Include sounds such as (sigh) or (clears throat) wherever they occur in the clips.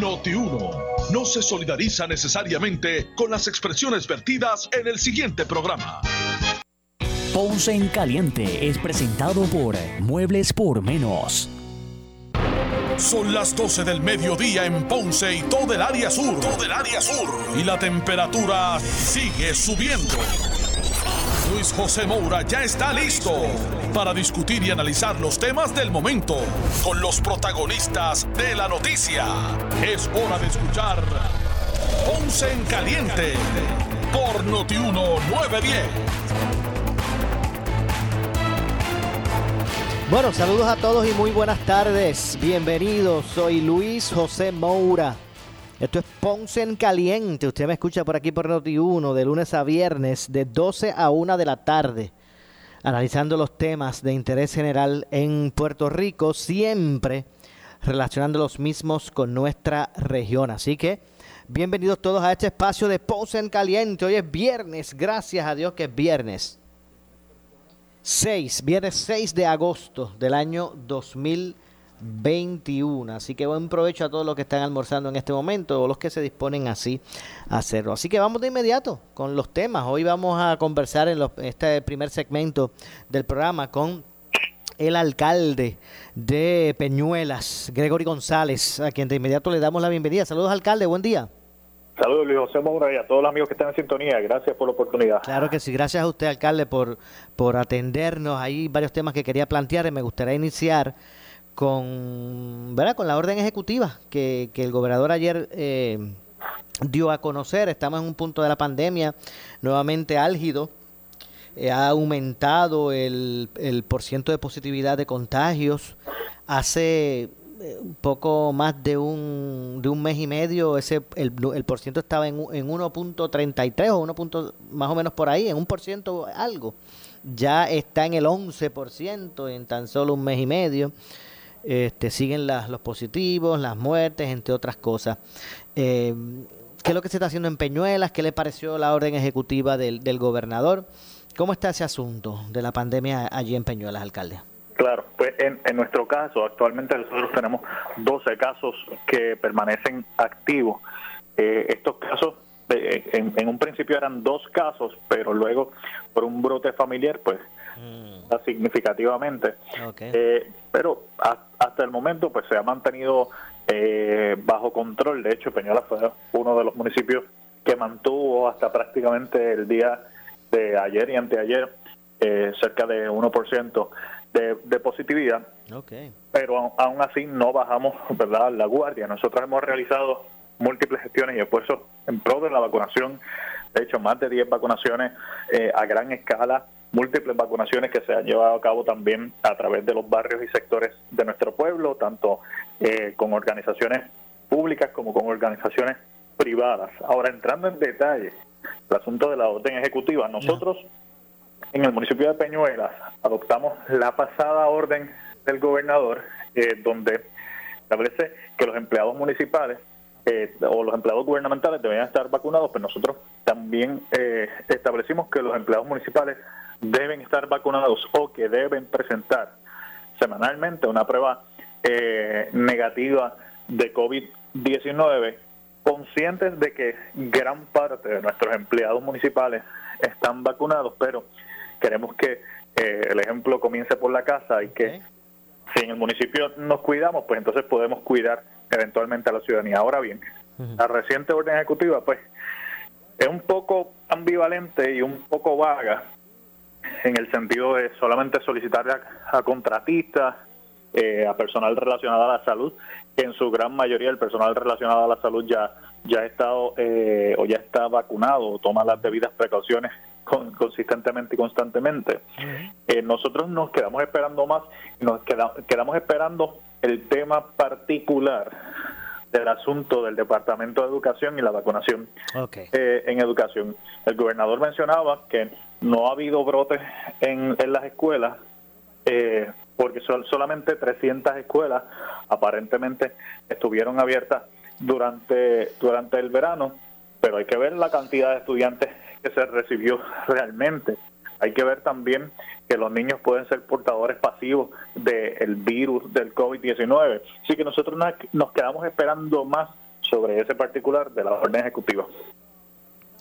Noti 1 no se solidariza necesariamente con las expresiones vertidas en el siguiente programa. Ponce en Caliente es presentado por Muebles por Menos. Son las 12 del mediodía en Ponce y todo el área sur. Todo el área sur. Y la temperatura sigue subiendo. Luis José Moura ya está listo para discutir y analizar los temas del momento con los protagonistas de la noticia. Es hora de escuchar Ponce en Caliente por Notiuno 910. Bueno, saludos a todos y muy buenas tardes. Bienvenidos, soy Luis José Moura. Esto es Ponce en Caliente. Usted me escucha por aquí por Noti1 de lunes a viernes de 12 a 1 de la tarde. Analizando los temas de interés general en Puerto Rico, siempre relacionando los mismos con nuestra región. Así que bienvenidos todos a este espacio de Ponce en Caliente. Hoy es viernes, gracias a Dios que es viernes. 6, viernes 6 de agosto del año 2021. Así que buen provecho a todos los que están almorzando en este momento o los que se disponen así a hacerlo. Así que vamos de inmediato con los temas. Hoy vamos a conversar en este primer segmento del programa con el alcalde de Peñuelas, Gregory González, a quien de inmediato le damos la bienvenida. Saludos, alcalde, buen día. Saludos Luis José Moura y a todos los amigos que están en sintonía. Gracias por la oportunidad. Claro que sí. Gracias a usted, alcalde, por, por atendernos. Hay varios temas que quería plantear y me gustaría iniciar con, ¿verdad? con la orden ejecutiva que, que el gobernador ayer eh, dio a conocer. Estamos en un punto de la pandemia nuevamente álgido. Eh, ha aumentado el, el porciento de positividad de contagios. Hace un poco más de un, de un mes y medio, ese el, el por estaba en, en 1.33 o 1. más o menos por ahí, en un por ciento algo. Ya está en el 11% en tan solo un mes y medio. Este, siguen las, los positivos, las muertes, entre otras cosas. Eh, ¿Qué es lo que se está haciendo en Peñuelas? ¿Qué le pareció la orden ejecutiva del, gobernador? ¿Cómo está ese asunto de la pandemia allí en Peñuelas, alcalde? Claro, pues en, nuestro caso, actualmente nosotros tenemos 12 casos que permanecen activos. Eh, estos casos, eh, en, un principio eran dos casos, pero luego por un brote familiar, pues mm. significativamente. Okay. Eh, pero a, hasta el momento, pues se ha mantenido eh, bajo control. De hecho, Peñuelas fue uno de los municipios que mantuvo hasta prácticamente el día de ayer y anteayer eh, cerca de 1% de, de positividad. Okay. Pero aún así no bajamos verdad la guardia. Nosotros hemos realizado múltiples gestiones y esfuerzos en pro de la vacunación. De hecho, más de 10 vacunaciones eh, a gran escala, múltiples vacunaciones que se han llevado a cabo también a través de los barrios y sectores de nuestro pueblo, tanto eh, con organizaciones públicas como con organizaciones privadas. Ahora, entrando en detalle, el asunto de la orden ejecutiva, nosotros... En el municipio de Peñuelas adoptamos la pasada orden del gobernador eh, donde establece que los empleados municipales eh, o los empleados gubernamentales deben estar vacunados, pero nosotros también eh, establecimos que los empleados municipales deben estar vacunados o que deben presentar semanalmente una prueba eh, negativa de COVID-19, conscientes de que gran parte de nuestros empleados municipales están vacunados, pero queremos que eh, el ejemplo comience por la casa y que si en el municipio nos cuidamos, pues entonces podemos cuidar eventualmente a la ciudadanía. Ahora bien, uh -huh. la reciente orden ejecutiva, pues, es un poco ambivalente y un poco vaga en el sentido de solamente solicitarle a, a contratistas, eh, a personal relacionado a la salud, que en su gran mayoría el personal relacionado a la salud ya ya ha estado eh, o ya está vacunado o toma las debidas precauciones con, consistentemente y constantemente. Uh -huh. eh, nosotros nos quedamos esperando más nos queda, quedamos esperando el tema particular del asunto del Departamento de Educación y la vacunación okay. eh, en educación. El gobernador mencionaba que no ha habido brotes en, en las escuelas eh, porque solamente 300 escuelas aparentemente estuvieron abiertas durante durante el verano, pero hay que ver la cantidad de estudiantes que se recibió realmente. Hay que ver también que los niños pueden ser portadores pasivos del virus del COVID-19. Así que nosotros nos quedamos esperando más sobre ese particular de la orden ejecutiva.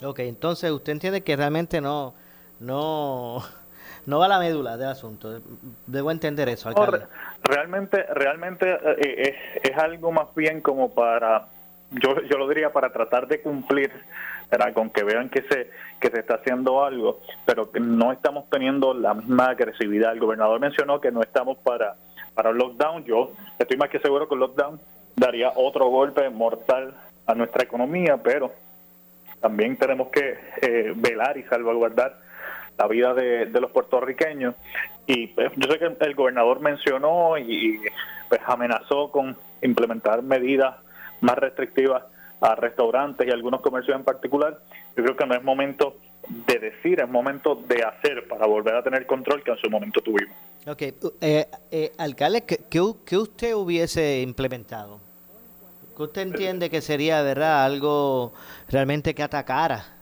Ok, entonces usted entiende que realmente no, no, (laughs) no va a la médula del asunto. Debo entender eso, alcalde. realmente, realmente eh, es, es, algo más bien como para, yo, yo lo diría para tratar de cumplir, con que vean que se, que se está haciendo algo, pero que no estamos teniendo la misma agresividad. El gobernador mencionó que no estamos para, para el lockdown. Yo estoy más que seguro que el lockdown daría otro golpe mortal a nuestra economía, pero también tenemos que eh, velar y salvaguardar la vida de, los puertorriqueños. Y pues, yo sé que el gobernador mencionó y, pues, amenazó con implementar medidas más restrictivas a restaurantes y algunos comercios en particular. Yo creo que no es momento de decir, es momento de hacer para volver a tener control que en su momento tuvimos. Ok, eh, eh, alcalde, ¿qué, ¿qué, usted hubiese implementado? ¿Qué usted entiende que sería, verdad, algo realmente que atacara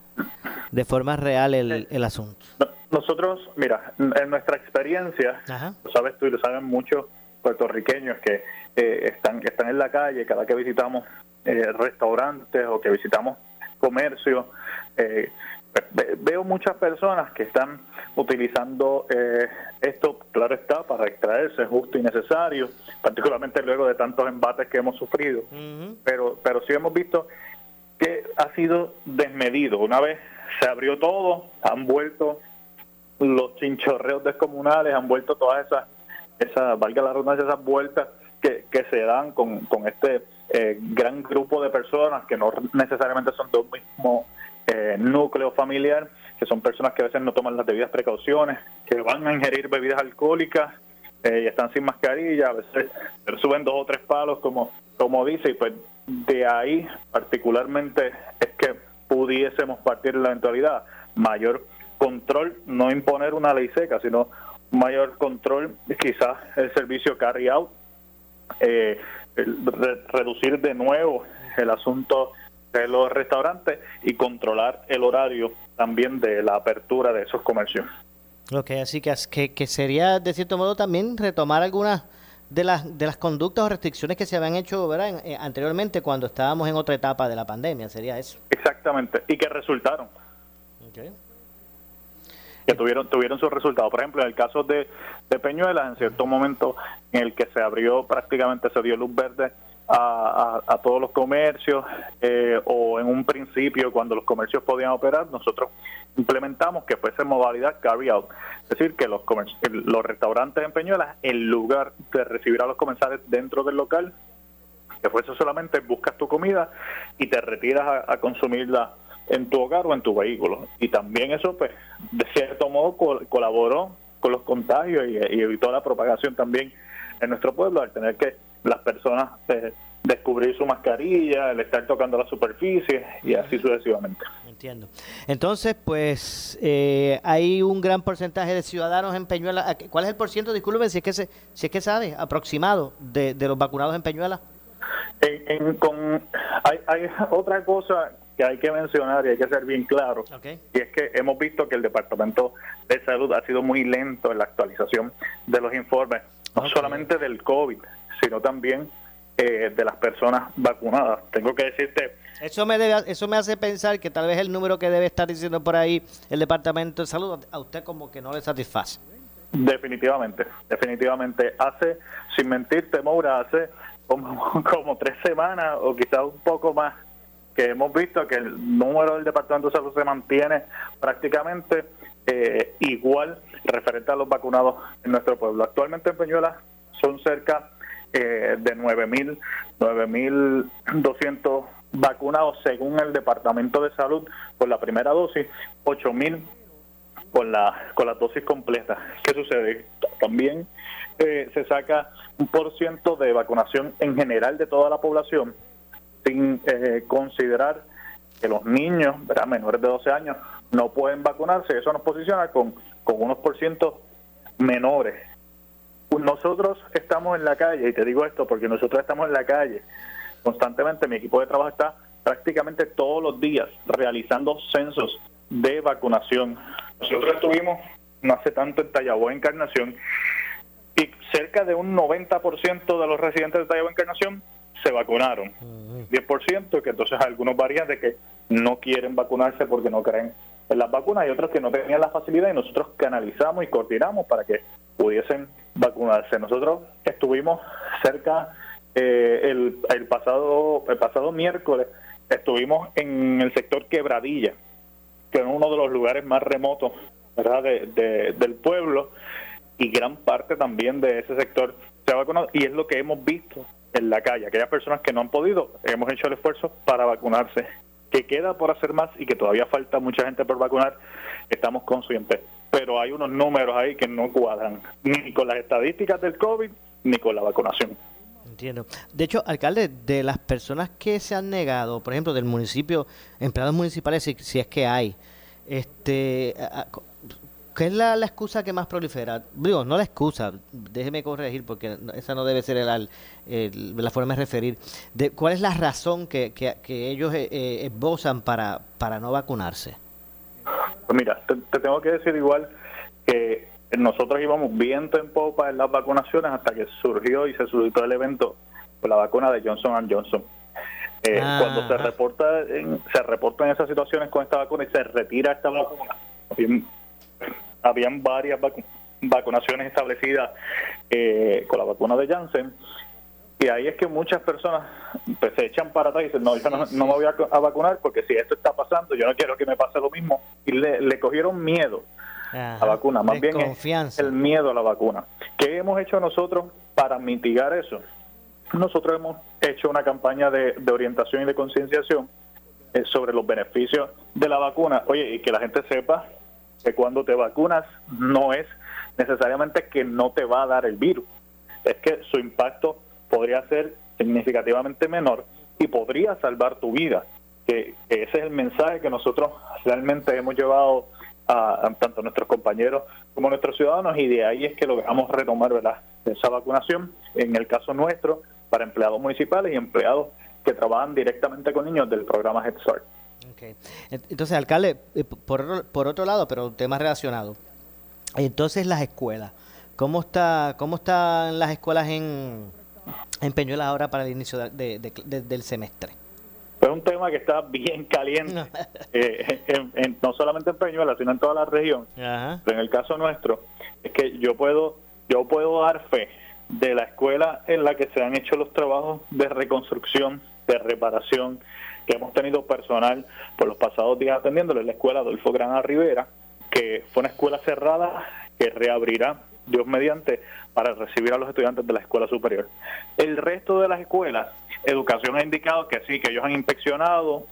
de forma real el, el asunto? Nosotros, mira, en nuestra experiencia, lo sabes tú y lo saben muchos puertorriqueños que eh, están, están en la calle cada que visitamos eh, restaurantes o que visitamos comercio, eh, veo muchas personas que están utilizando eh, esto, claro está, para extraerse justo y necesario, particularmente luego de tantos embates que hemos sufrido. Pero pero sí hemos visto que ha sido desmedido. Una vez se abrió todo, han vuelto los chinchorreos descomunales, han vuelto todas esas, esas valga la redundancia, esas vueltas que, que se dan con, con este eh, gran grupo de personas que no necesariamente son de un mismo eh, núcleo familiar, que son personas que a veces no toman las debidas precauciones, que van a ingerir bebidas alcohólicas eh, y están sin mascarilla, a veces suben dos o tres palos, como, como dice, y pues de ahí particularmente es que pudiésemos partir la eventualidad. Mayor control, no imponer una ley seca, sino mayor control, quizás el servicio carry out, eh, reducir de nuevo el asunto de los restaurantes y controlar el horario también de la apertura de esos comercios. Ok, así que, que, sería de cierto modo también retomar algunas de las, de las conductas o restricciones que se habían hecho ¿verdad? Eh, anteriormente cuando estábamos en otra etapa de la pandemia, sería eso. Exactamente, y que resultaron. Que tuvieron, tuvieron sus resultados. Por ejemplo, en el caso de, de Peñuelas, en cierto momento en el que se abrió prácticamente, se dio luz verde a, todos los comercios eh, o en un principio cuando los comercios podían operar, nosotros implementamos que fuese modalidad carry out, es decir, que los, los restaurantes en Peñuelas, en lugar de recibir a los comensales dentro del local, que fuese solamente buscas tu comida y te retiras a, consumirla en tu hogar o en tu vehículo. Y también eso, pues, de cierto modo colaboró con los contagios y evitó la propagación también en nuestro pueblo al tener que las personas eh, descubrir su mascarilla, el estar tocando la superficie y así sucesivamente. Entiendo. Entonces, pues eh, hay un gran porcentaje de ciudadanos en Peñuela. ¿Cuál es el porciento, disculpen, si es que se, si es que sabe, aproximado de, los vacunados en Peñuela? con, hay, hay otra cosa que hay que mencionar y hay que ser bien claro, y es que hemos visto que el Departamento de Salud ha sido muy lento en la actualización de los informes, no solamente del COVID, sino también eh, de las personas vacunadas. Tengo que decirte... Eso me, debe, eso me hace pensar que tal vez el número que debe estar diciendo por ahí el Departamento de Salud a usted como que no le satisface. Definitivamente, definitivamente. Hace, sin mentirte, Moura, hace como, (laughs) como tres semanas o quizás un poco más que hemos visto que el número del Departamento de Salud se mantiene prácticamente eh, igual referente a los vacunados en nuestro pueblo. Actualmente en Peñuela son cerca eh, de 9.000, 9.200 vacunados según el Departamento de Salud por la primera dosis, 8.000 con la con la dosis completa. ¿Qué sucede? También eh, se saca un por ciento de vacunación en general de toda la población, sin eh, considerar que los niños menores de 12 años no pueden vacunarse. Eso nos posiciona con, con unos por ciento menores nosotros estamos en la calle, y te digo esto porque nosotros estamos en la calle constantemente, mi equipo de trabajo está prácticamente todos los días realizando censos de vacunación. Nosotros estuvimos no hace tanto en Tallabó Encarnación y cerca de un 90% de los residentes de Tallabó Encarnación se vacunaron. 10% que entonces algunos varían de que no quieren vacunarse porque no creen en las vacunas y otros que no tenían la facilidad y nosotros canalizamos y coordinamos para que pudiesen vacunarse. Nosotros estuvimos cerca eh, el, el, pasado el pasado miércoles estuvimos en el sector Quebradilla, que es uno de los lugares más remotos ¿verdad? De, del pueblo y gran parte también de ese sector se ha vacunado y es lo que hemos visto en la calle. Aquellas personas que no han podido, hemos hecho el esfuerzo para vacunarse. Que queda por hacer más y que todavía falta mucha gente por vacunar, estamos conscientes. Pero hay unos números ahí que no cuadran, ni con las estadísticas del COVID, ni con la vacunación. Entiendo. De hecho, alcalde, de las personas que se han negado, por ejemplo, del municipio, empleados municipales, si, si es que hay, este, ¿Qué es la, excusa que más prolifera? Digo, no la excusa, déjeme corregir porque esa no debe ser la forma de referir. De, ¿Cuál es la razón que, que, ellos eh, eh, esbozan para, para no vacunarse? Pues mira, te, tengo que decir igual que nosotros íbamos bien en popa en las vacunaciones hasta que surgió y se suscitó el evento con la vacuna de Johnson Johnson. Eh, cuando se reporta en, se reportan esas situaciones con esta vacuna y se retira esta vacuna, habían varias vacunaciones establecidas eh, con la vacuna de Janssen y ahí es que muchas personas pues, se echan para atrás y dicen, no, yo no, me voy a, vacunar porque si esto está pasando, yo no quiero que me pase lo mismo. Y le, cogieron miedo a la vacuna, más bien el miedo a la vacuna. ¿Qué hemos hecho nosotros para mitigar eso? Nosotros hemos hecho una campaña de, orientación y de concienciación eh, sobre los beneficios de la vacuna. Oye, y que la gente sepa que cuando te vacunas no es necesariamente que no te va a dar el virus, es que su impacto podría ser significativamente menor y podría salvar tu vida. Que, ese es el mensaje que nosotros realmente hemos llevado a, tanto nuestros compañeros como nuestros ciudadanos y de ahí es que logramos retomar ¿verdad? esa vacunación, en el caso nuestro, para empleados municipales y empleados que trabajan directamente con niños del programa Head. Entonces, alcalde, eh, por, por otro lado, pero un tema relacionado. Entonces, las escuelas. ¿Cómo está cómo están las escuelas en, en Peñuelas ahora para el inicio de, del semestre? Es un tema que está bien caliente, (laughs) eh, no solamente en Peñuelas, sino en toda la región. Pero en el caso nuestro, es que yo puedo, yo puedo dar fe de la escuela en la que se han hecho los trabajos de reconstrucción, de reparación, que hemos tenido personal por los pasados días atendiéndole en la escuela Adolfo Grana Rivera, que fue una escuela cerrada que reabrirá, Dios mediante, para recibir a los estudiantes de la escuela superior. El resto de las escuelas, educación ha indicado que sí, que ellos han inspeccionado,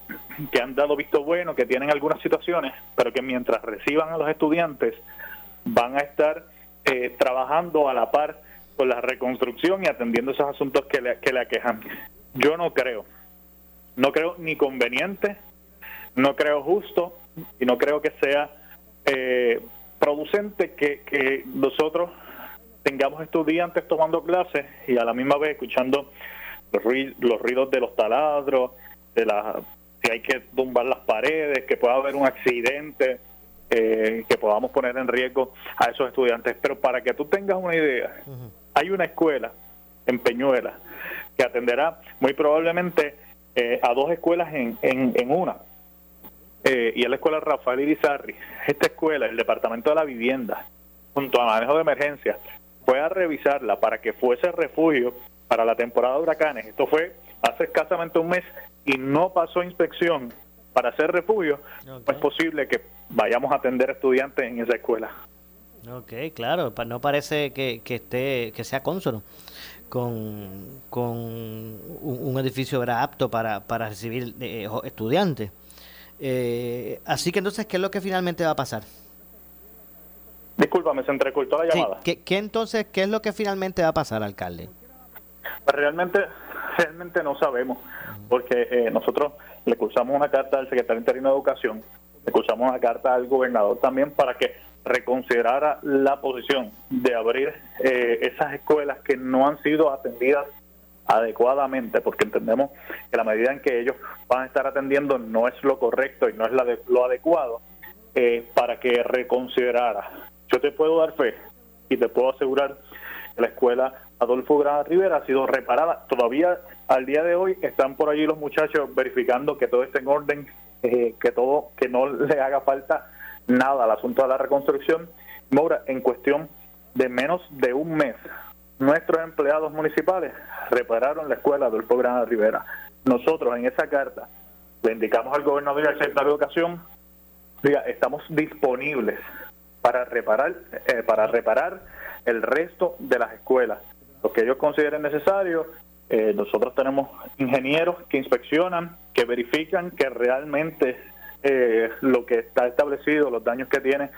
que han dado visto bueno, que tienen algunas situaciones, pero que mientras reciban a los estudiantes van a estar eh, trabajando a la par con la reconstrucción y atendiendo esos asuntos que le, que le aquejan. Yo no creo no creo ni conveniente, no creo justo y no creo que sea eh, producente que, nosotros tengamos estudiantes tomando clases y a la misma vez escuchando los, ruidos, de los taladros, de la, si hay que tumbar las paredes, que pueda haber un accidente, eh, que podamos poner en riesgo a esos estudiantes. Pero para que tú tengas una idea, hay una escuela en Peñuela que atenderá muy probablemente eh, a dos escuelas en, en, una. Eh, y es la escuela Rafael Irizarri. Esta escuela, el Departamento de la Vivienda, junto a manejo de emergencia, fue a revisarla para que fuese refugio para la temporada de huracanes. Esto fue hace escasamente un mes y no pasó inspección para hacer refugio. No es posible que vayamos a atender estudiantes en esa escuela. Ok, claro, no parece que, que esté que sea consono con, con un, edificio era apto para, para recibir eh, estudiantes. Eh, así que entonces, ¿qué es lo que finalmente va a pasar? Discúlpame, se entrecortó la llamada. ¿qué, entonces, qué es lo que finalmente va a pasar, alcalde? Pues realmente, realmente no sabemos, porque eh, nosotros le cursamos una carta al secretario interino de Educación, le cursamos una carta al gobernador también para que reconsiderara la posición de abrir eh, esas escuelas que no han sido atendidas adecuadamente, porque entendemos que la medida en que ellos van a estar atendiendo no es lo correcto y no es lo adecuado, eh, para que reconsiderara. Yo te puedo dar fe y te puedo asegurar que la escuela Adolfo Gran Rivera ha sido reparada, todavía Al día de hoy están por allí los muchachos verificando que todo esté en orden, eh, que todo, que no le haga falta nada al asunto de la reconstrucción. Maura, en cuestión de menos de un mes, nuestros empleados municipales repararon la escuela del programa Rivera. Nosotros en esa carta le indicamos al gobernador y al de Educación, diga, estamos disponibles para reparar, eh, para reparar el resto de las escuelas. Lo que ellos consideren necesario, eh, nosotros tenemos ingenieros que inspeccionan, que verifican que realmente eh, lo que está establecido, los daños que tiene,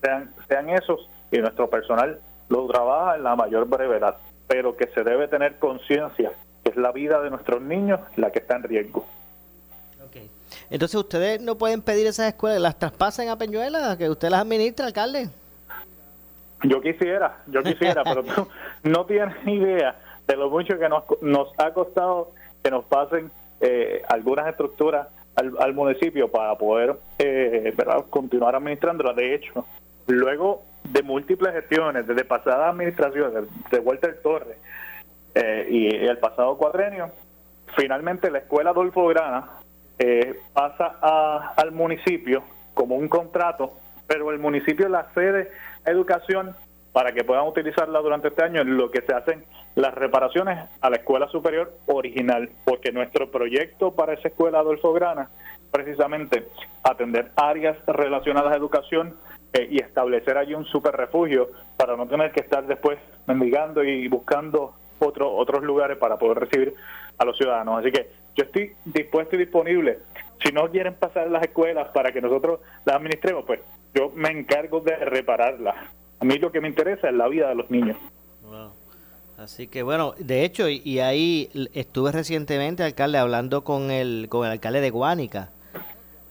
sean, sean esos y nuestro personal lo trabaja en la mayor brevedad, pero que se debe tener conciencia que es la vida de nuestros niños la que está en riesgo. Entonces, ¿ustedes no pueden pedir esas escuelas, las traspasen a Peñuela, que usted las administre, alcalde? Yo quisiera, yo quisiera, pero tú no tienes idea de lo mucho que nos, nos ha costado que nos pasen eh, algunas estructuras al, municipio para poder eh, continuar administrándolas. De hecho, luego de múltiples gestiones, desde pasadas administraciones, de Walter Torres eh, y el pasado cuadrenio, finalmente la escuela Adolfo Grana eh, pasa al municipio como un contrato, pero el municipio la cede educación para que puedan utilizarla durante este año. En lo que se hacen las reparaciones a la escuela superior original, porque nuestro proyecto para esa escuela Adolfo Grana precisamente atender áreas relacionadas a educación eh, y establecer allí un super refugio para no tener que estar después mendigando y buscando otro, otros lugares para poder recibir a los ciudadanos. Así que yo estoy dispuesto y disponible. Si no quieren pasar las escuelas para que nosotros las administremos, pues yo me encargo de repararlas. A mí lo que me interesa es la vida de los niños. Así que bueno, de hecho, y, ahí estuve recientemente, alcalde, hablando con el, con el alcalde de Guánica.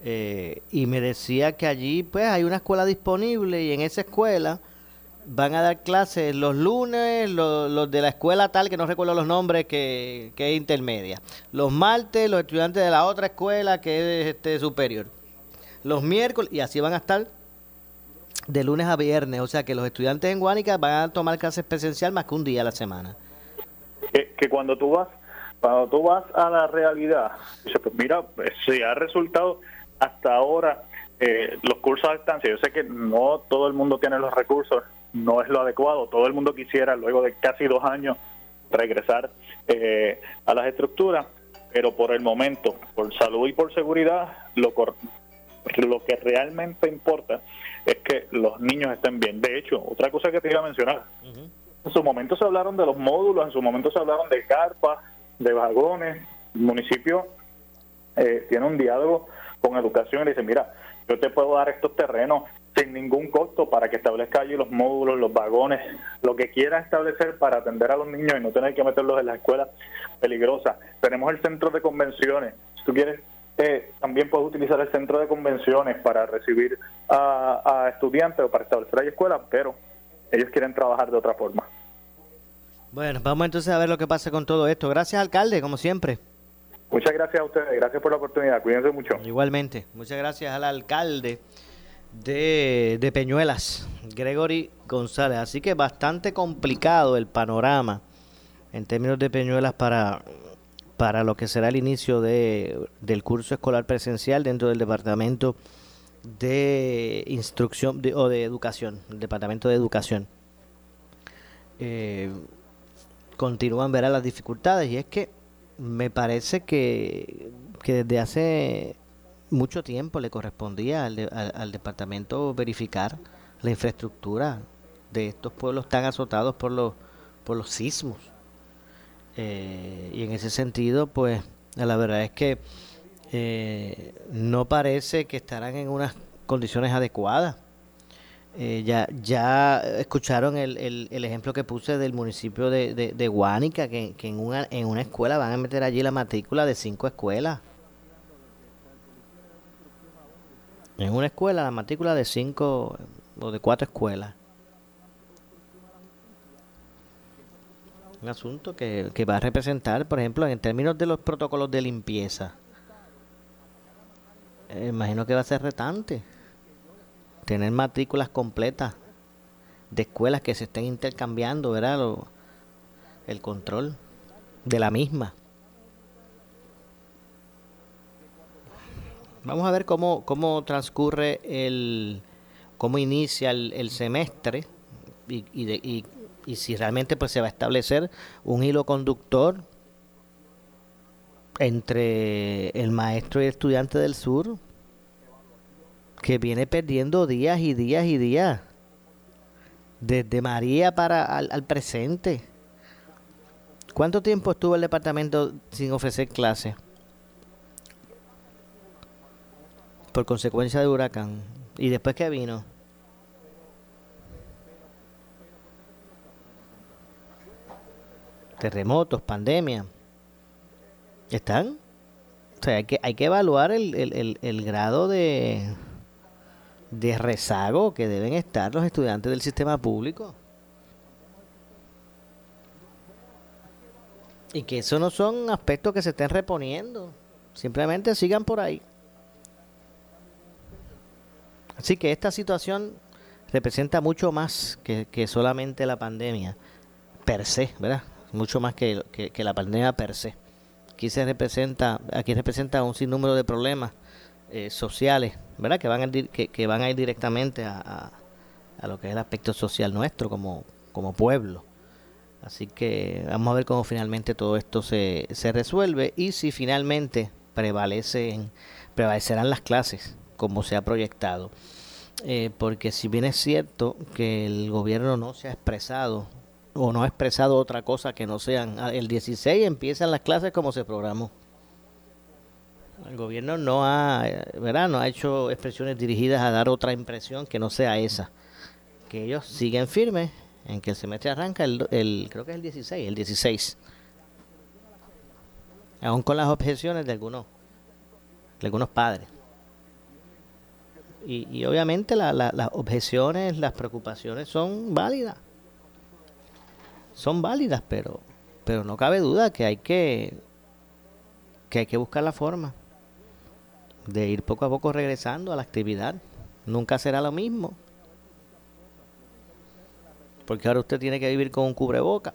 Eh, y me decía que allí pues hay una escuela disponible y en esa escuela van a dar clases los lunes, los, de la escuela tal, que no recuerdo los nombres, que, es intermedia. Los martes, los estudiantes de la otra escuela, que es este superior. Los miércoles, y así van a estar de lunes a viernes. O sea que los estudiantes en Guánica van a tomar clases presencial más que un día a la semana. Que, cuando tú vas cuando tú vas a la realidad, pues mira, si ha resultado hasta ahora eh, los cursos a distancia. Yo sé que no todo el mundo tiene los recursos no es lo adecuado. Todo el mundo quisiera, luego de casi dos años, regresar eh, a las estructuras, pero por el momento, por salud y por seguridad, lo, lo que realmente importa es que los niños estén bien. De hecho, otra cosa que te iba a mencionar, en su momento se hablaron de los módulos, en su momento se hablaron de carpas, de vagones. El municipio eh, tiene un diálogo con educación y dice, mira, yo te puedo dar estos terrenos sin ningún costo para que establezca allí los módulos, los vagones, lo que quiera establecer para atender a los niños y no tener que meterlos en las escuelas peligrosas. Tenemos el centro de convenciones. Si tú quieres, eh, también puedes utilizar el centro de convenciones para recibir a, estudiantes o para establecer ahí escuelas, pero ellos quieren trabajar de otra forma. Bueno, vamos entonces a ver lo que pasa con todo esto. Gracias, alcalde, como siempre. Muchas gracias a ustedes, gracias por la oportunidad, cuídense mucho. Igualmente, muchas gracias al alcalde de, Peñuelas, Gregory González. Así que bastante complicado el panorama en términos de Peñuelas para, para lo que será el inicio de, del curso escolar presencial dentro del Departamento de Instrucción o de Educación, el Departamento de Educación. Eh, continúan verá las dificultades y es que me parece que, que desde hace mucho tiempo le correspondía al, departamento verificar la infraestructura de estos pueblos tan azotados por los, por los sismos. Eh, y en ese sentido, pues la verdad es que eh, no parece que estarán en unas condiciones adecuadas. Eh, ya, ya escucharon el, el, ejemplo que puse del municipio de, de, Guánica, que, que en, una, en una escuela van a meter allí la matrícula de cinco escuelas. En una escuela la matrícula de cinco o de cuatro escuelas. Un asunto que, va a representar, por ejemplo, en términos de los protocolos de limpieza. Eh, imagino que va a ser retante tener matrículas completas de escuelas que se estén intercambiando, ¿verdad? Lo, el control de la misma. Vamos a ver cómo, cómo transcurre el, cómo inicia el, el semestre y, y, de, y, y, si realmente pues se va a establecer un hilo conductor entre el maestro y el estudiante del sur, que viene perdiendo días y días y días desde María para al, presente. ¿Cuánto tiempo estuvo el departamento sin ofrecer clases? Por consecuencia de huracán. ¿Y después qué vino? Terremotos, pandemia. ¿Están? O sea, hay que, hay que evaluar el, el, el grado de, de rezago que deben estar los estudiantes del sistema público. Y que eso no son aspectos que se estén reponiendo. Simplemente sigan por ahí. Así que esta situación representa mucho más que, solamente la pandemia per se, ¿verdad? Mucho más que, que la pandemia per se. Aquí se representa, aquí representa un sinnúmero de problemas eh, sociales, ¿verdad? Que van a, que, van a ir directamente a, a, lo que es el aspecto social nuestro como, como pueblo. Así que vamos a ver cómo finalmente todo esto se, se resuelve y si finalmente prevalecen, prevalecerán las clases como se ha proyectado. Eh, porque si bien es cierto que el gobierno no se ha expresado o no ha expresado otra cosa que no sean ah, el 16 empiezan las clases como se programó el gobierno no ha, ¿verdad? no ha hecho expresiones dirigidas a dar otra impresión que no sea esa. Que ellos siguen firmes en que el semestre arranca el, el creo que es el 16, el 16. Aún con las objeciones de algunos, de algunos padres. Y, y obviamente las objeciones, las preocupaciones son válidas. Son válidas, pero, pero no cabe duda que hay que, que hay que buscar la forma de ir poco a poco regresando a la actividad. Nunca será lo mismo. Porque ahora usted tiene que vivir con un cubreboca.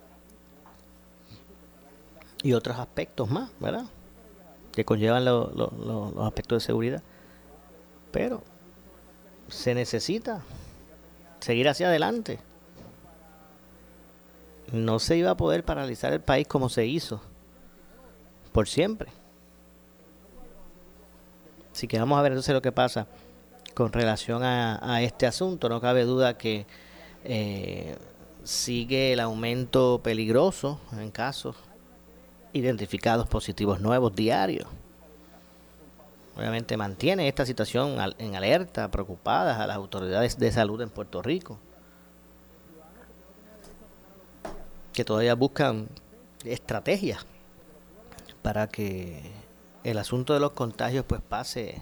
Y otros aspectos más, ¿verdad? Que conllevan los aspectos de seguridad. Pero se necesita seguir hacia adelante. No se iba a poder paralizar el país como se hizo. Por siempre. Así que vamos a ver entonces lo que pasa con relación a, este asunto. No cabe duda que eh, sigue el aumento peligroso en casos identificados positivos nuevos diarios. Obviamente mantiene esta situación en alerta, preocupadas a las autoridades de salud en Puerto Rico, que todavía buscan estrategias para que el asunto de los contagios pues pase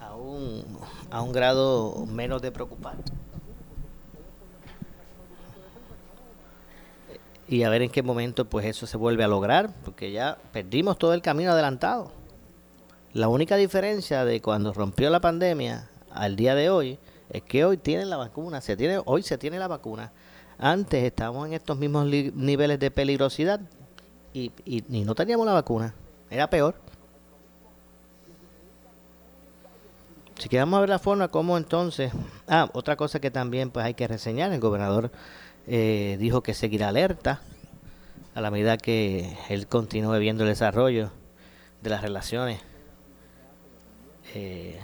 a un, a un grado menos de preocupar. Y a ver en qué momento pues eso se vuelve a lograr, porque ya perdimos todo el camino adelantado. La única diferencia de cuando rompió la pandemia al día de hoy es que hoy tienen la vacuna, se tiene, hoy se tiene la vacuna. Antes estábamos en estos mismos niveles de peligrosidad y, y no teníamos la vacuna era peor. Si que vamos a ver la forma como entonces... Ah, otra cosa que también pues hay que reseñar, el gobernador eh, dijo que seguirá alerta a la medida que él continúe viendo el desarrollo de las relaciones eh,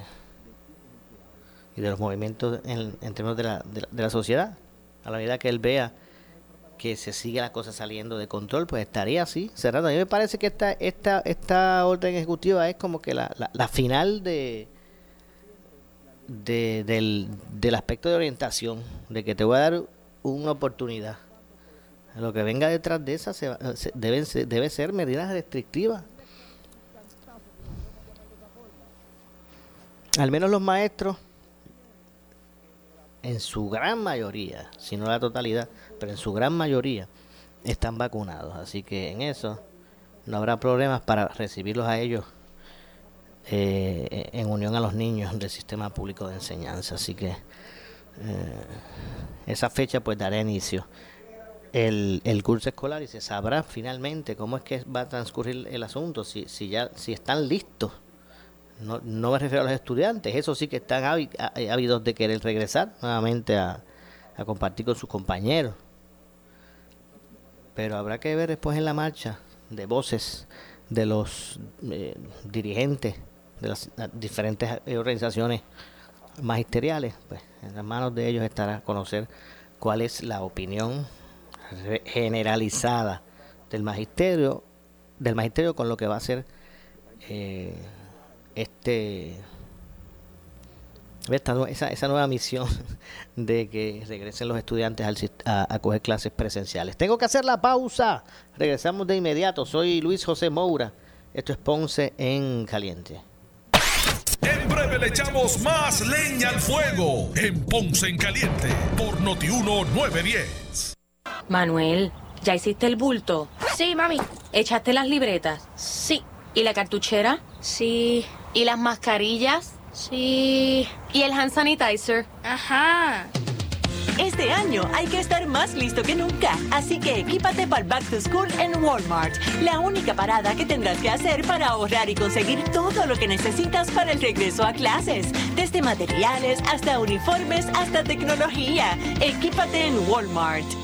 y de los movimientos en, términos de la, de la sociedad, a la medida que él vea que se sigue la cosa saliendo de control, pues estaría así, cerrando. A mí me parece que esta, esta, esta orden ejecutiva es como que la, la, final de, de del, del aspecto de orientación, de que te voy a dar una oportunidad. Lo que venga detrás de esa se, deben debe ser medidas restrictivas. Al menos los maestros, en su gran mayoría, si no la totalidad, pero en su gran mayoría están vacunados. Así que en eso no habrá problemas para recibirlos a ellos eh, en unión a los niños del sistema público de enseñanza. Así que eh, esa fecha pues dará inicio el, el, curso escolar y se sabrá finalmente cómo es que va a transcurrir el asunto, si, si ya si están listos no, no me refiero a los estudiantes, eso sí que están ávidos de querer regresar nuevamente a, a compartir con sus compañeros. Pero habrá que ver después en la marcha de voces de los eh, dirigentes de las diferentes organizaciones magisteriales, pues en las manos de ellos estará conocer cuál es la opinión generalizada del magisterio, del magisterio con lo que va a ser eh, este esa, esa nueva misión (laughs) de que regresen los estudiantes a, coger clases presenciales. Tengo que hacer la pausa. Regresamos de inmediato. Soy Luis José Moura. Esto es Ponce en Caliente. En breve le echamos más leña al fuego en Ponce en Caliente por Notiuno 910. Manuel, ¿ya hiciste el bulto? Sí, mami. ¿Echaste las libretas? Sí. ¿Y la cartuchera? Sí. ¿Y las mascarillas? Sí. ¿Y el hand sanitizer? Ajá. Este año hay que estar más listo que nunca, así que equípate para el Back to School en Walmart, la única parada que tendrás que hacer para ahorrar y conseguir todo lo que necesitas para el regreso a clases, desde materiales hasta uniformes hasta tecnología. Equípate en Walmart.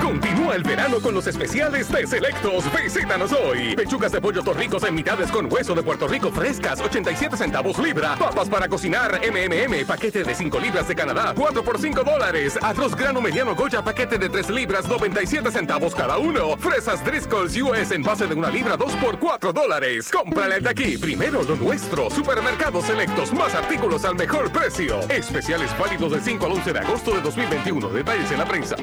Continúa el verano con los especiales de Selectos. Visítanos hoy. Pechugas de pollo torricos en mitades con hueso de Puerto Rico frescas, 87 centavos libra. Papas para cocinar, MMM, paquete de 5 libras de Canadá, 4 por 5 dólares. Arroz grano mediano Goya, paquete de 3 libras, 97 centavos cada uno. Fresas Driscoll's US en base de una libra, 2 por 4 dólares. Cómprale de aquí. Primero lo nuestro. Supermercados Selectos. Más artículos al mejor precio. Especiales válidos del 5 al 11 de agosto de 2021. Detalles en la prensa.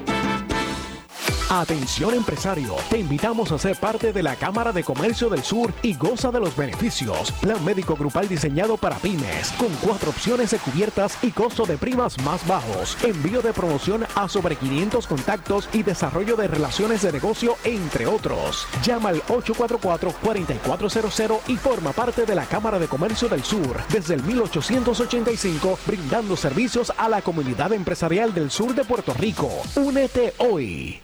Atención empresario, te invitamos a ser parte de la Cámara de Comercio del Sur y goza de los beneficios. Plan médico grupal diseñado para pymes, con cuatro opciones de cubiertas y costo de primas más bajos. Envío de promoción a sobre 500 contactos y desarrollo de relaciones de negocio, entre otros. Llama al 844-4400 y forma parte de la Cámara de Comercio del Sur desde el 1885, brindando servicios a la comunidad empresarial del sur de Puerto Rico. Únete hoy.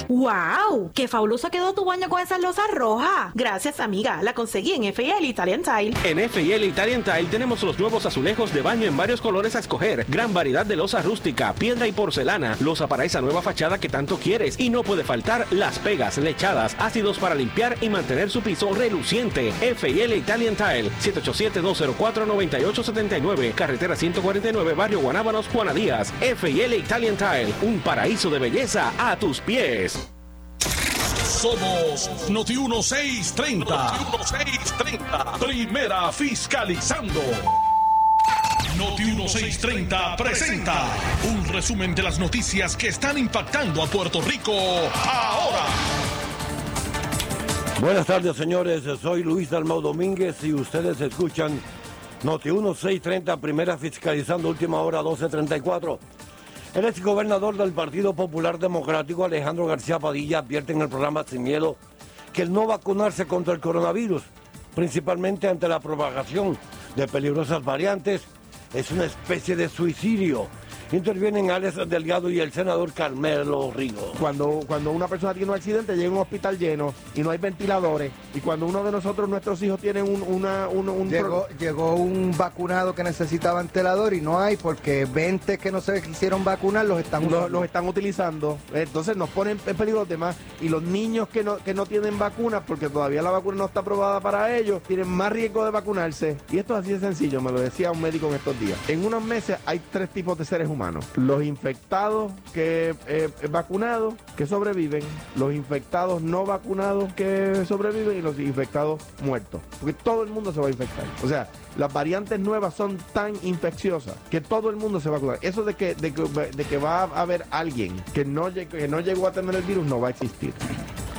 ¡Wow! ¡Qué fabuloso quedó tu baño con esas losas rojas! Gracias, amiga. La conseguí en FL Italian Tile. En FL Italian Tile tenemos los nuevos azulejos de baño en varios colores a escoger. Gran variedad de losa rústica, piedra y porcelana. Losa para esa nueva fachada que tanto quieres. Y no puede faltar las pegas, lechadas, ácidos para limpiar y mantener su piso reluciente. FL Italian Tile, 787-204-9879. Carretera 149, Barrio Guanábanos, Juana Díaz. FL Italian Tile, un paraíso de belleza a tus pies. Somos Noti 1630. Noti 1630. Primera fiscalizando. Noti 1630 presenta un resumen de las noticias que están impactando a Puerto Rico ahora. Buenas tardes, señores. Soy Luis Dalmau Domínguez y ustedes escuchan Noti 1630, primera fiscalizando, última hora 1234. El ex gobernador del Partido Popular Democrático, Alejandro García Padilla, advierte en el programa Sin Miedo que el no vacunarse contra el coronavirus, principalmente ante la propagación de peligrosas variantes, es una especie de suicidio intervienen Alex Delgado y el senador Carmelo Rigo. Cuando, cuando una persona tiene un accidente, llega a un hospital lleno y no hay ventiladores, y cuando uno de nosotros, nuestros hijos, tienen un... Una, un, llegó, llegó, un vacunado que necesitaba ventilador y no hay porque 20 que no se quisieron vacunar los están. Los, están utilizando. Entonces nos ponen en peligro los demás. Y los niños que no, que no tienen vacunas, porque todavía la vacuna no está aprobada para ellos, tienen más riesgo de vacunarse. Y esto es así de sencillo, me lo decía un médico en estos días. En unos meses hay tres tipos de seres humanos los infectados que eh, vacunados que sobreviven, los infectados no vacunados que sobreviven y los infectados muertos. Porque todo el mundo se va a infectar. O sea, las variantes nuevas son tan infecciosas que todo el mundo se va a vacunar. Eso de que, de que, de que va a haber alguien que no, que no llegó a tener el virus no va a existir.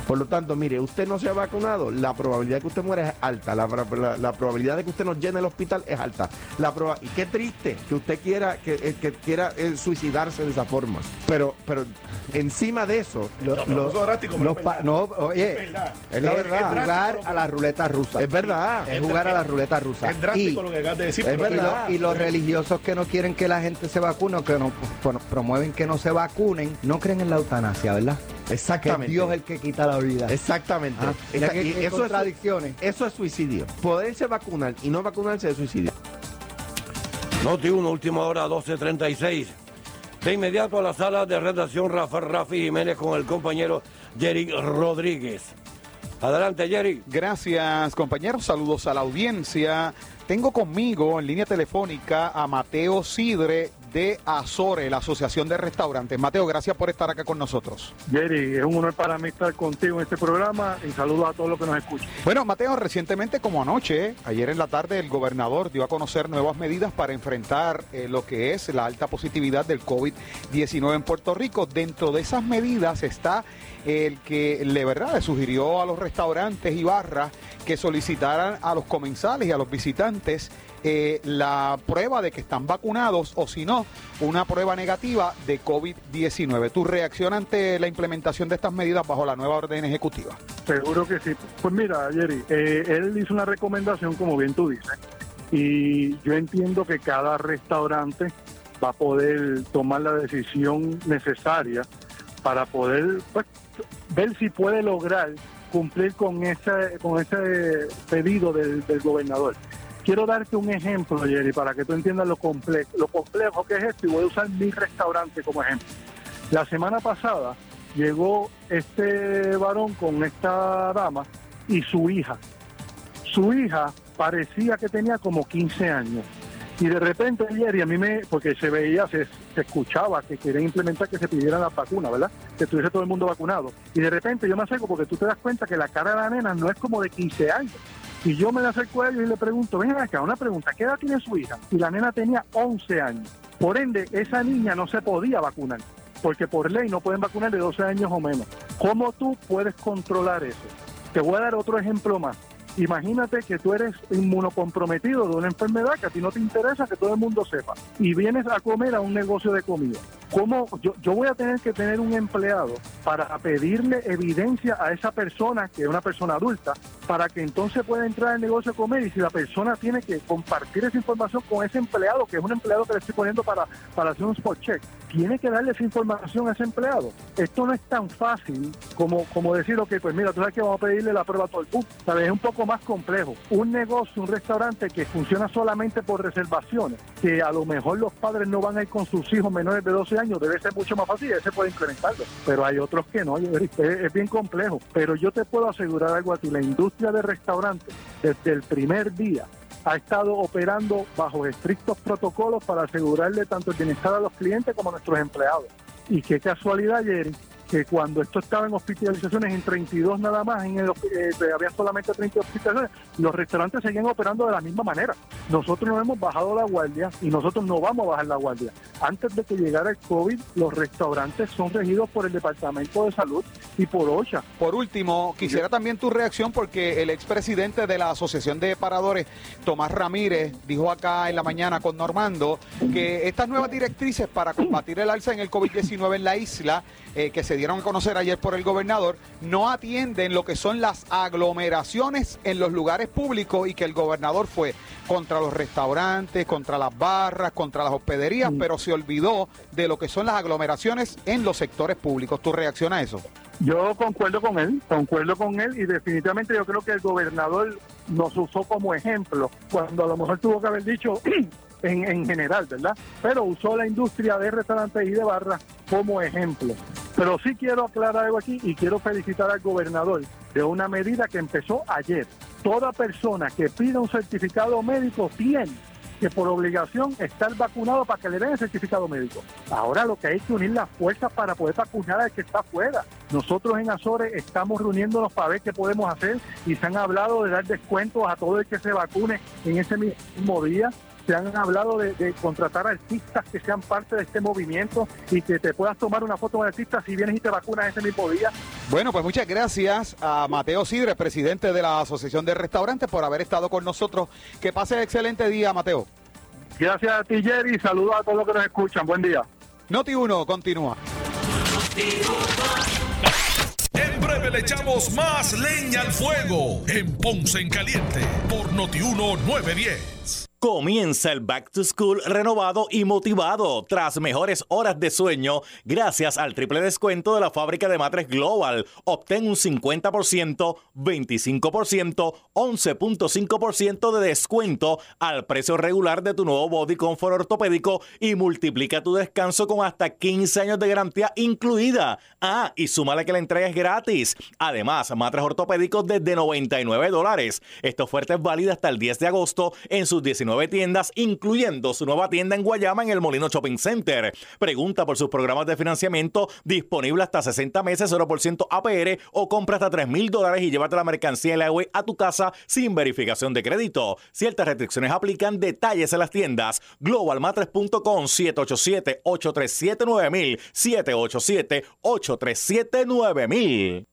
Por lo tanto, mire, usted no se ha vacunado, la probabilidad de que usted muera es alta, la, probabilidad de que usted nos llene el hospital es alta. La y qué triste que usted quiera que, eh, que quiera eh, suicidarse de esa forma. Pero, pero encima de eso, los, no, oye, es, la verdad. jugar a la ruleta rusa. Es verdad. Es jugar a la ruleta rusa. Es drástico lo que acabas de decir. Es verdad. Y, los religiosos que no quieren que la gente se vacune, o que no promueven que no se vacunen, no creen en la eutanasia, ¿verdad? Exactamente. Que Dios es el que quita la vida. Exactamente. Ah, eso, contradicciones. Es, eso es suicidio. Poderse vacunar y no vacunarse es suicidio. Noti 1, última hora, 12.36. De inmediato a la sala de redacción Rafael Rafi Jiménez con el compañero Jerry Rodríguez. Adelante, Jerry. Gracias, compañeros. Saludos a la audiencia. Tengo conmigo en línea telefónica a Mateo Sidre de Azore, la Asociación de Restaurantes. Mateo, gracias por estar acá con nosotros. Jerry, es un honor para mí estar contigo en este programa y saludos a todos los que nos escuchan. Bueno, Mateo, recientemente como anoche, ayer en la tarde, el gobernador dio a conocer nuevas medidas para enfrentar eh, lo que es la alta positividad del COVID-19 en Puerto Rico. Dentro de esas medidas está el que le verdad le sugirió a los restaurantes y barras que solicitaran a los comensales y a los visitantes eh, la prueba de que están vacunados o si no, una prueba negativa de COVID-19. ¿Tu reacción ante la implementación de estas medidas bajo la nueva orden ejecutiva? Seguro que sí. Pues mira, Jerry, eh, él hizo una recomendación, como bien tú dices, y yo entiendo que cada restaurante va a poder tomar la decisión necesaria para poder pues, ver si puede lograr cumplir con ese, con ese pedido del gobernador. Quiero darte un ejemplo, Jerry, para que tú entiendas lo, complejo, lo complejo que es esto y voy a usar mi restaurante como ejemplo. La semana pasada llegó este varón con esta dama y su hija. Su hija parecía que tenía como 15 años. Y de repente Jerry, a mí me, porque se veía, se, escuchaba que querían implementar que se pidiera la vacuna, ¿verdad? Que estuviese todo el mundo vacunado. Y de repente yo me acerco porque tú te das cuenta que la cara de la nena no es como de 15 años y yo me le acerco a y le pregunto, ven acá, una pregunta, ¿qué edad tiene su hija? Y la nena tenía 11 años. Por ende, esa niña no se podía vacunar, porque por ley no pueden vacunar de 12 años o menos. ¿Cómo tú puedes controlar eso? Te voy a dar otro ejemplo más. Imagínate que tú eres inmunocomprometido de una enfermedad que a ti no te interesa que todo el mundo sepa y vienes a comer a un negocio de comida ¿Cómo yo, yo voy a tener que tener un empleado para pedirle evidencia a esa persona, que es una persona adulta, para que entonces pueda entrar al negocio a comer? Y si la persona tiene que compartir esa información con ese empleado, que es un empleado que le estoy poniendo para, para hacer un spot check, tiene que darle esa información a ese empleado. Esto no es tan fácil como, como decir, ok, pues mira, tú sabes que vamos a pedirle la prueba a todo el mundo. ¿Sabes? Es un poco más complejo. Un negocio, un restaurante que funciona solamente por reservaciones, que a lo mejor los padres no van a ir con sus hijos menores de 12 años, debe ser mucho más fácil, ese puede implementarlo. Pero hay otros que no, es, es bien complejo. Pero yo te puedo asegurar algo a ti, la industria de restaurantes, desde el primer día, ha estado operando bajo estrictos protocolos para asegurarle tanto el bienestar a los clientes como a nuestros empleados. Y qué casualidad, Jerry, que cuando esto estaba en hospitalizaciones en 32 nada más, en el, eh, había solamente 30 hospitalizaciones, los restaurantes seguían operando de la misma manera. Nosotros no hemos bajado la guardia y nosotros no vamos a bajar la guardia. Antes de que llegara el COVID, los restaurantes son regidos por el Departamento de Salud y por OSHA. Por último, quisiera también tu reacción porque el expresidente de la Asociación de Paradores, Tomás Ramírez, dijo acá en la mañana con Normando que estas nuevas directrices para combatir el alza en el COVID-19 en la isla eh, que se dieron a conocer ayer por el gobernador, no atienden lo que son las aglomeraciones en los lugares públicos y que el gobernador fue contra los restaurantes, contra las barras, contra las hospederías, pero se olvidó de lo que son las aglomeraciones en los sectores públicos. ¿Tu reacción a eso? Yo concuerdo con él, concuerdo con él y definitivamente yo creo que el gobernador nos usó como ejemplo cuando a lo mejor tuvo que haber dicho (clears throat) en, en general, ¿verdad? Pero usó la industria de restaurantes y de barras como ejemplo. Pero sí quiero aclarar algo aquí y quiero felicitar al gobernador de una medida que empezó ayer. Toda persona que pida un certificado médico tiene que por obligación estar vacunado para que le den el certificado médico. Ahora lo que hay que unir las fuerzas para poder vacunar al que está afuera. Nosotros en Azores estamos reuniéndonos para ver qué podemos hacer y se han hablado de dar descuentos a todo el que se vacune en ese mismo día se han hablado de, contratar artistas que sean parte de este movimiento y que te puedas tomar una foto con artistas si vienes y te vacunas ese mismo día. Bueno, pues muchas gracias a Mateo Sidre, presidente de la Asociación de Restaurantes, por haber estado con nosotros. Que pase excelente día, Mateo. Gracias a ti, Jerry, y saludos a todos los que nos escuchan. Buen día. Noti 1, continúa. En breve le echamos más leña al fuego en Ponce en Caliente por Noti 1 910. Comienza el Back to School renovado y motivado tras mejores horas de sueño gracias al triple descuento de la fábrica de matres Global. Obtén un 50%, 25%, 11.5% de descuento al precio regular de tu nuevo body comfort ortopédico y multiplica tu descanso con hasta 15 años de garantía incluida. Ah, y súmale que la entrega es gratis. Además, matres ortopédicos desde 99 dólares. Esta oferta es válida hasta el 10 de agosto en sus 19 tiendas, incluyendo su nueva tienda en Guayama en el Molino Shopping Center. Pregunta por sus programas de financiamiento disponible hasta 60 meses, 0% APR o compra hasta 3 mil dólares y llévate la mercancía en la web a tu casa sin verificación de crédito. Ciertas restricciones aplican. Detalles en las tiendas. Globalmatres.com 787-837-9000 787-837-9000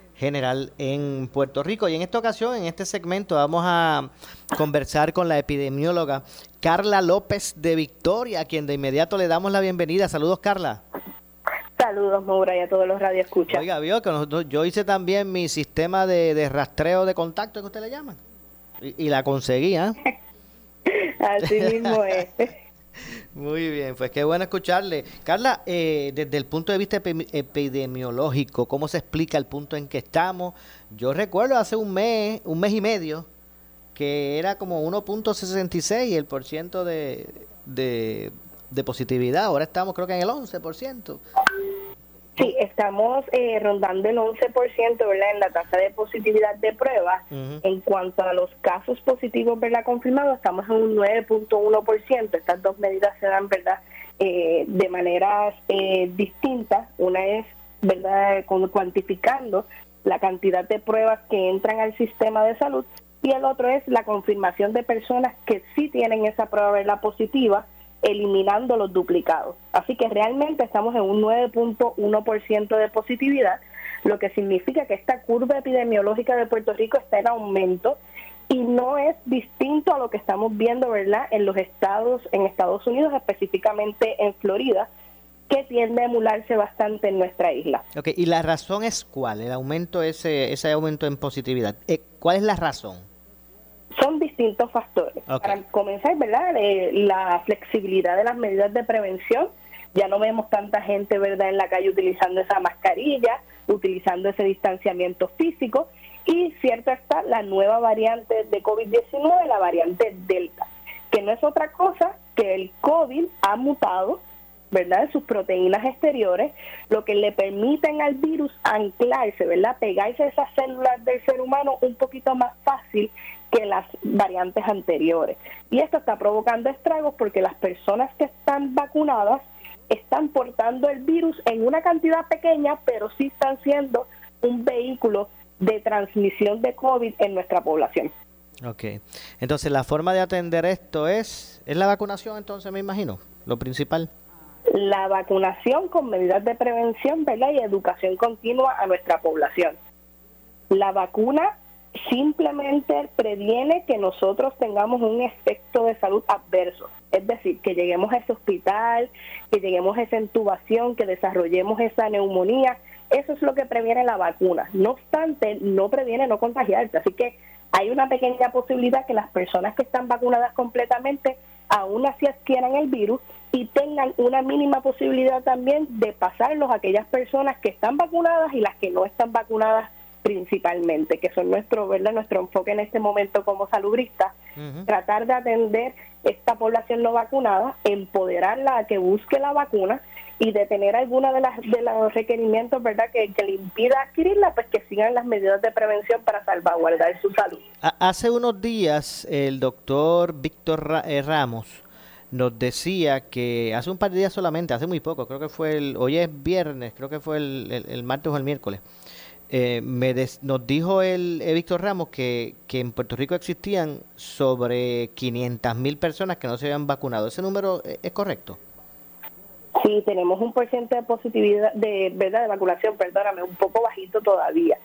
general en Puerto Rico. Y en esta ocasión, en este segmento, vamos a conversar con la epidemióloga Carla López de Victoria, a quien de inmediato le damos la bienvenida. Saludos, Carla. Saludos, Maura, y a todos los radioescuchas. Oiga, vio que nosotros, yo hice también mi sistema de, de rastreo de contacto, que usted le llama, y, y la conseguí, ¿ah? (laughs) Así mismo es. Muy bien, pues qué bueno escucharle. Carla, eh, desde el punto de vista epi- epidemiológico, ¿cómo se explica el punto en que estamos? Yo recuerdo hace un mes, un mes y medio, que era como 1.66 el por ciento de, de, de positividad. Ahora estamos creo que en el 11%. Sí, estamos eh, rondando el 11%, ¿verdad? En la tasa de positividad de pruebas. En cuanto a los casos positivos, ¿verdad? Confirmados, estamos en un 9.1%. Estas dos medidas se dan, ¿verdad? Eh, de maneras eh, distintas. Una es, ¿verdad? Con- cuantificando la cantidad de pruebas que entran al sistema de salud y el otro es la confirmación de personas que sí tienen esa prueba, ¿verdad? Positiva eliminando los duplicados. Así que realmente estamos en un 9.1% de positividad, lo que significa que esta curva epidemiológica de Puerto Rico está en aumento y no es distinto a lo que estamos viendo, ¿verdad?, en los estados, en Estados Unidos, específicamente en Florida, que tiende a emularse bastante en nuestra isla. Ok, ¿y la razón es cuál? El aumento, ese, ese aumento en positividad. Eh, ¿Cuál es la razón? Son distintos factores. Para comenzar, ¿verdad? Eh, la flexibilidad de las medidas de prevención. Ya no vemos tanta gente, ¿verdad?, en la calle utilizando esa mascarilla, utilizando ese distanciamiento físico. Y cierto está la nueva variante de COVID-19, la variante Delta, que no es otra cosa que el COVID ha mutado ¿verdad? De sus proteínas exteriores, lo que le permiten al virus anclarse, ¿verdad? Pegarse a esas células del ser humano un poquito más fácil que las variantes anteriores. Y esto está provocando estragos porque las personas que están vacunadas están portando el virus en una cantidad pequeña, pero sí están siendo un vehículo de transmisión de COVID en nuestra población. Ok. Entonces, la forma de atender esto es, es la vacunación, entonces me imagino, lo principal. La vacunación con medidas de prevención ¿verdad? y educación continua a nuestra población. La vacuna simplemente previene que nosotros tengamos un efecto de salud adverso, es decir, que lleguemos a ese hospital, que lleguemos a esa intubación, que desarrollemos esa neumonía, eso es lo que previene la vacuna. No obstante, no previene no contagiarse, así que hay una pequeña posibilidad que las personas que están vacunadas completamente aún así adquieran el virus y tengan una mínima posibilidad también de pasarlos a aquellas personas que están vacunadas y las que no están vacunadas principalmente, que son nuestro, ¿verdad? nuestro enfoque en este momento como salubristas, tratar de atender esta población no vacunada, empoderarla a que busque la vacuna y detener alguna de las de los requerimientos, ¿verdad?, que, que le impida adquirirla, pues que sigan las medidas de prevención para salvaguardar su salud. Ha- Hace unos días el doctor Víctor eh, Ramos nos decía que hace un par de días solamente, hace muy poco, creo que fue el, hoy es viernes, creo que fue el, el- el martes o el miércoles, eh, me des- nos dijo el eh, Víctor Ramos que, que en Puerto Rico existían sobre 500 mil personas que no se habían vacunado. ¿Ese número eh, es correcto? Tenemos un porcentaje de positividad, de verdad, de vacunación, perdóname, un poco bajito todavía.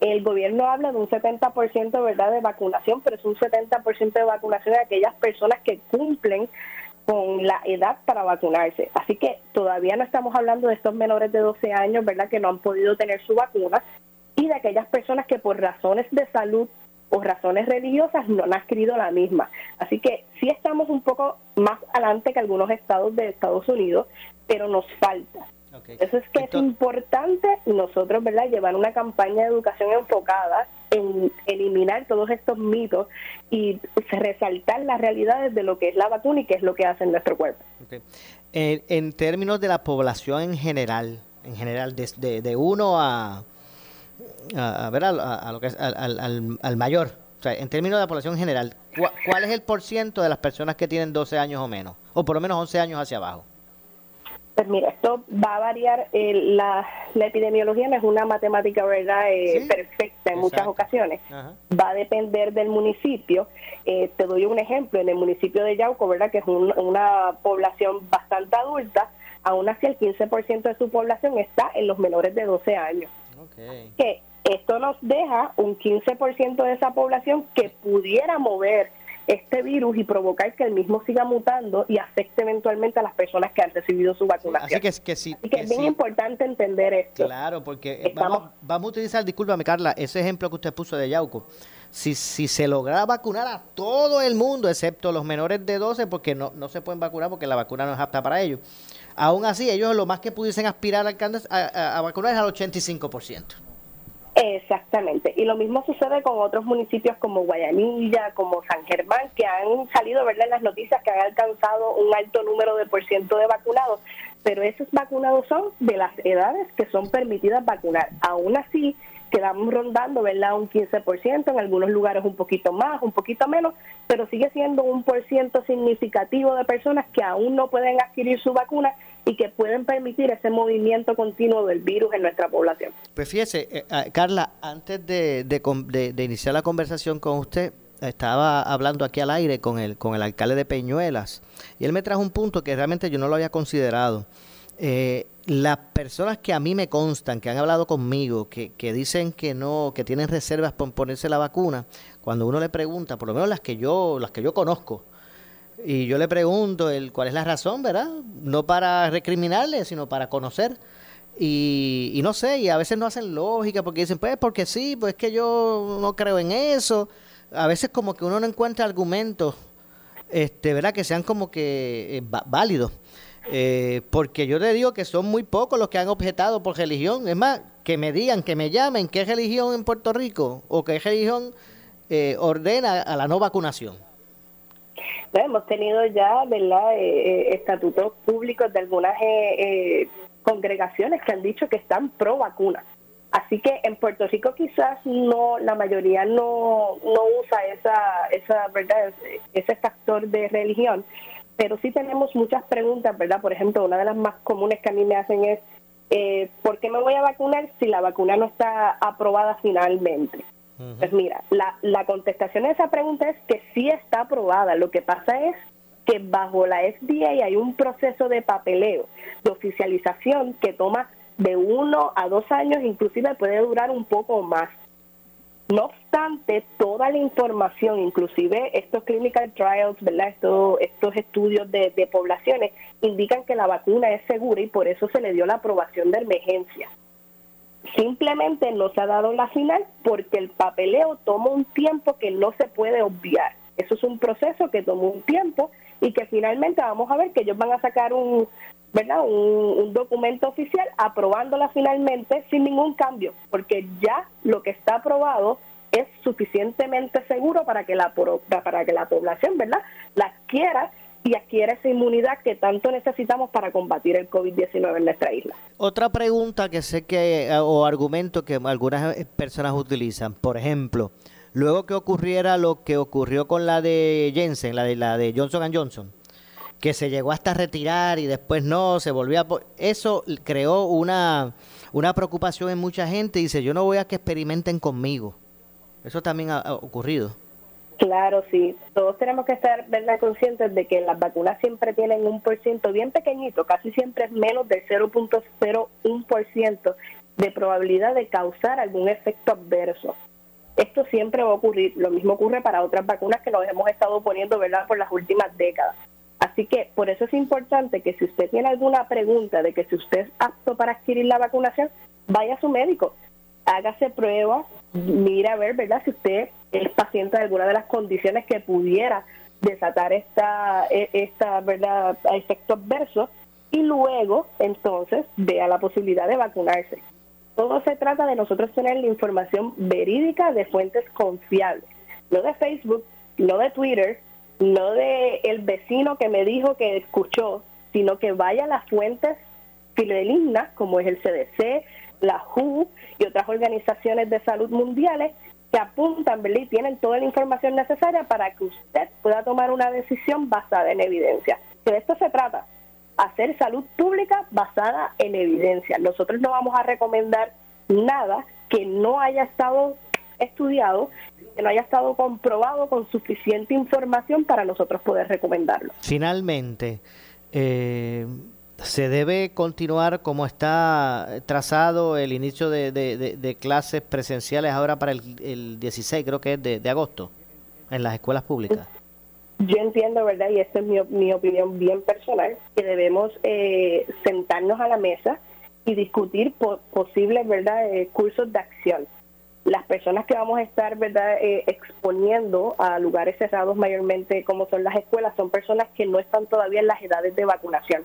El gobierno habla de un 70% verdad de vacunación, pero es un 70% de vacunación de aquellas personas que cumplen con la edad para vacunarse. Así que todavía no estamos hablando de estos menores de 12 años, ¿verdad?, que no han podido tener su vacuna y de aquellas personas que por razones de salud o razones religiosas no han adquirido la misma. Así que sí estamos un poco más adelante que algunos estados de Estados Unidos, pero nos falta. Eso es que es importante nosotros, ¿verdad?, llevar una campaña de educación enfocada en eliminar todos estos mitos y resaltar las realidades de lo que es la vacuna y qué es lo que hace en nuestro cuerpo. En, en términos de la población en general, en general, desde de uno a, a, a ver, a, a- lo que es, al, al- al- mayor, o sea, en términos de la población en general, ¿cuál, cuál es el porciento de las personas que tienen 12 años o menos? O por lo menos 11 años hacia abajo. Pues mira, esto va a variar. eh, la, la epidemiología no es una matemática verdad Eh, perfecta en muchas ocasiones. Va a depender del municipio. Eh, te doy un ejemplo. En el municipio de Yauco, ¿verdad? que es un- una población bastante adulta, aún así el 15% de su población está en los menores de 12 años. Que Esto nos deja un 15% de esa población que pudiera mover este virus y provocar que el mismo siga mutando y afecte eventualmente a las personas que han recibido su vacunación. Así que, es que sí. Así que es bien importante entender esto. Claro, porque vamos, vamos a utilizar, discúlpame Carla, ese ejemplo que usted puso de Yauco. Si, si se lograra vacunar a todo el mundo, excepto los menores de 12, porque no, no se pueden vacunar porque la vacuna no es apta para ellos. Aún así, ellos lo más que pudiesen aspirar a, a, a vacunar es al 85%. Exactamente. Y lo mismo sucede con otros municipios como Guayanilla, como San Germán, que han salido ¿verdad? en las noticias que han alcanzado un alto número de por ciento de vacunados, pero esos vacunados son de las edades que son permitidas vacunar. Aún así, quedamos rondando, ¿verdad? Un 15%, en algunos lugares un poquito más, un poquito menos, pero sigue siendo un por ciento significativo de personas que aún no pueden adquirir su vacuna y que pueden permitir ese movimiento continuo del virus en nuestra población. Pues fíjese, eh, ah, Carla, antes de, de, iniciar la conversación con usted, estaba hablando aquí al aire con el, con el alcalde de Peñuelas y él me trajo un punto que realmente yo no lo había considerado. Eh, las personas que a mí me constan, que han hablado conmigo, que, que, dicen que no, que tienen reservas por ponerse la vacuna, cuando uno le pregunta, por lo menos las que yo, las que yo conozco, y yo le pregunto el, cuál es la razón, ¿verdad? No para recriminarle, sino para conocer. Y, y no sé, y a veces no hacen lógica porque dicen, pues porque sí, pues es que yo no creo en eso. A veces como que uno no encuentra argumentos, este, ¿verdad? Que sean como que eh, válidos. Eh, porque yo le digo que son muy pocos los que han objetado por religión. Es más, que me digan, que me llamen qué religión en Puerto Rico o qué religión eh, ordena a la no vacunación. hemos tenido ya, ¿verdad?, eh, estatutos públicos de algunas congregaciones que han dicho que están pro vacuna. Así que en Puerto Rico quizás no la mayoría no, no usa esa, esa verdad ese factor de religión, pero sí tenemos muchas preguntas, ¿verdad? Por ejemplo, una de las más comunes que a mí me hacen es, eh, ¿por qué me voy a vacunar si la vacuna no está aprobada finalmente? Pues mira, la, la contestación a esa pregunta es que sí está aprobada. Lo que pasa es que bajo la FDA hay un proceso de papeleo, de oficialización que toma de uno a dos años, inclusive puede durar un poco más. No obstante, toda la información, inclusive estos clinical trials, ¿verdad? Estos, estos estudios de, poblaciones, indican que la vacuna es segura y por eso se le dio la aprobación de emergencia. Simplemente no se ha dado la final porque el papeleo toma un tiempo que no se puede obviar. Eso es un proceso que toma un tiempo y que finalmente vamos a ver que ellos van a sacar un, ¿verdad? Un, documento oficial aprobándola finalmente sin ningún cambio, porque ya lo que está aprobado es suficientemente seguro para que la para que la población, ¿verdad? La adquiera y adquiera esa inmunidad que tanto necesitamos para combatir el COVID-19 en nuestra isla. Otra pregunta que sé que o argumento que algunas personas utilizan, por ejemplo, luego que ocurriera lo que ocurrió con la de Jensen, la de la de Johnson Johnson, que se llegó hasta retirar y después no, se volvió a... Eso creó una, una preocupación en mucha gente y dice, yo no voy a que experimenten conmigo. Eso también ha, ocurrido. Claro, sí. Todos tenemos que estar ¿verdad? conscientes de que las vacunas siempre tienen un por ciento bien pequeñito, casi siempre es menos del 0.01% de probabilidad de causar algún efecto adverso. Esto siempre va a ocurrir. Lo mismo ocurre para otras vacunas que nos hemos estado poniendo ¿verdad? por las últimas décadas. Así que por eso es importante que si usted tiene alguna pregunta de que si usted es apto para adquirir la vacunación, vaya a su médico, hágase pruebas, mira a ver, ¿verdad? Si usted es paciente de alguna de las condiciones que pudiera desatar esta, e, esta ¿verdad?, a efecto adverso y luego entonces vea la posibilidad de vacunarse. Todo se trata de nosotros tener la información verídica de fuentes confiables, no de Facebook, no de Twitter, no de el vecino que me dijo que escuchó, sino que vaya a las fuentes fidedignas como es el CDC, la WHO y otras organizaciones de salud mundiales que apuntan y tienen toda la información necesaria para que usted pueda tomar una decisión basada en evidencia. Que de esto se trata, hacer salud pública basada en evidencia. Nosotros no vamos a recomendar nada que no haya estado estudiado, que no haya estado comprobado con suficiente información para nosotros poder recomendarlo. Finalmente, eh, ¿Se debe continuar como está trazado el inicio de, de- clases presenciales ahora para el, el 16, creo que es de, agosto, en las escuelas públicas? Yo entiendo, ¿verdad? Y esta es mi, mi opinión bien personal, que debemos eh, sentarnos a la mesa y discutir po- posibles, ¿verdad?, eh, cursos de acción. Las personas que vamos a estar, ¿verdad?, eh, exponiendo a lugares cerrados mayormente como son las escuelas, son personas que no están todavía en las edades de vacunación.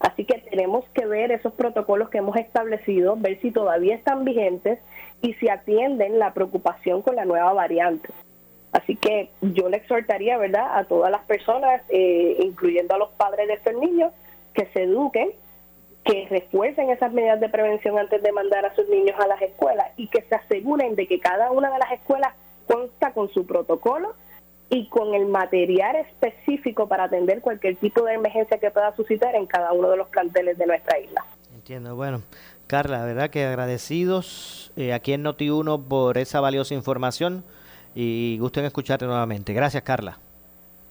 Así que tenemos que ver esos protocolos que hemos establecido, ver si todavía están vigentes y si atienden la preocupación con la nueva variante. Así que yo le exhortaría, ¿verdad?, a todas las personas, eh, incluyendo a los padres de estos niños, que se eduquen, que refuercen esas medidas de prevención antes de mandar a sus niños a las escuelas y que se aseguren de que cada una de las escuelas consta con su protocolo y con el material específico para atender cualquier tipo de emergencia que pueda suscitar en cada uno de los planteles de nuestra isla. Entiendo, bueno. Carla, la verdad que agradecidos eh, aquí en Noti1 por esa valiosa información y gusto en escucharte nuevamente. Gracias, Carla.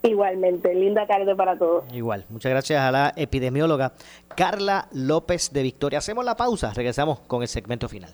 Igualmente, linda tarde para todos. Igual, muchas gracias a la epidemióloga Carla López de Victoria. Hacemos la pausa, regresamos con el segmento final.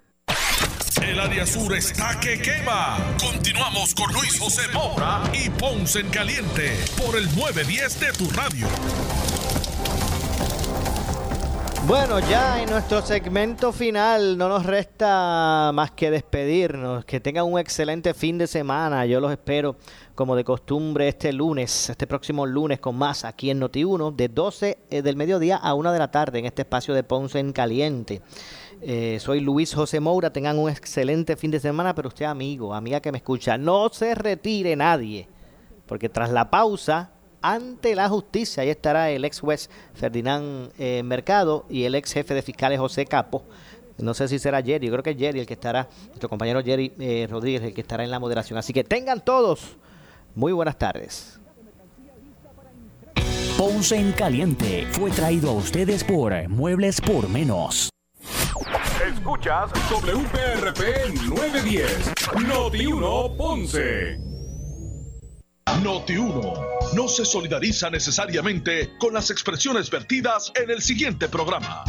El área sur está que quema. Continuamos con Luis José Moura y Ponce en Caliente por el 910 de tu radio. Bueno, ya en nuestro segmento final no nos resta más que despedirnos. Que tengan un excelente fin de semana. Yo los espero como de costumbre este lunes, este próximo lunes con más aquí en Noti1 de 12 del mediodía a 1 de la tarde en este espacio de Ponce en Caliente. Eh, soy Luis José Moura, tengan un excelente fin de semana, pero usted amigo, amiga que me escucha, no se retire nadie, porque tras la pausa, ante la justicia, ahí estará el ex juez Ferdinand eh, Mercado y el ex jefe de fiscales José Capo. No sé si será Jerry, yo creo que es Jerry el que estará, nuestro compañero Jerry eh, Rodríguez, el que estará en la moderación. Así que tengan todos muy buenas tardes. Ponce en Caliente fue traído a ustedes por Muebles por Menos. Escuchas WPRP 910, Noti 1 Ponce. Noti 1 no se solidariza necesariamente con las expresiones vertidas en el siguiente programa.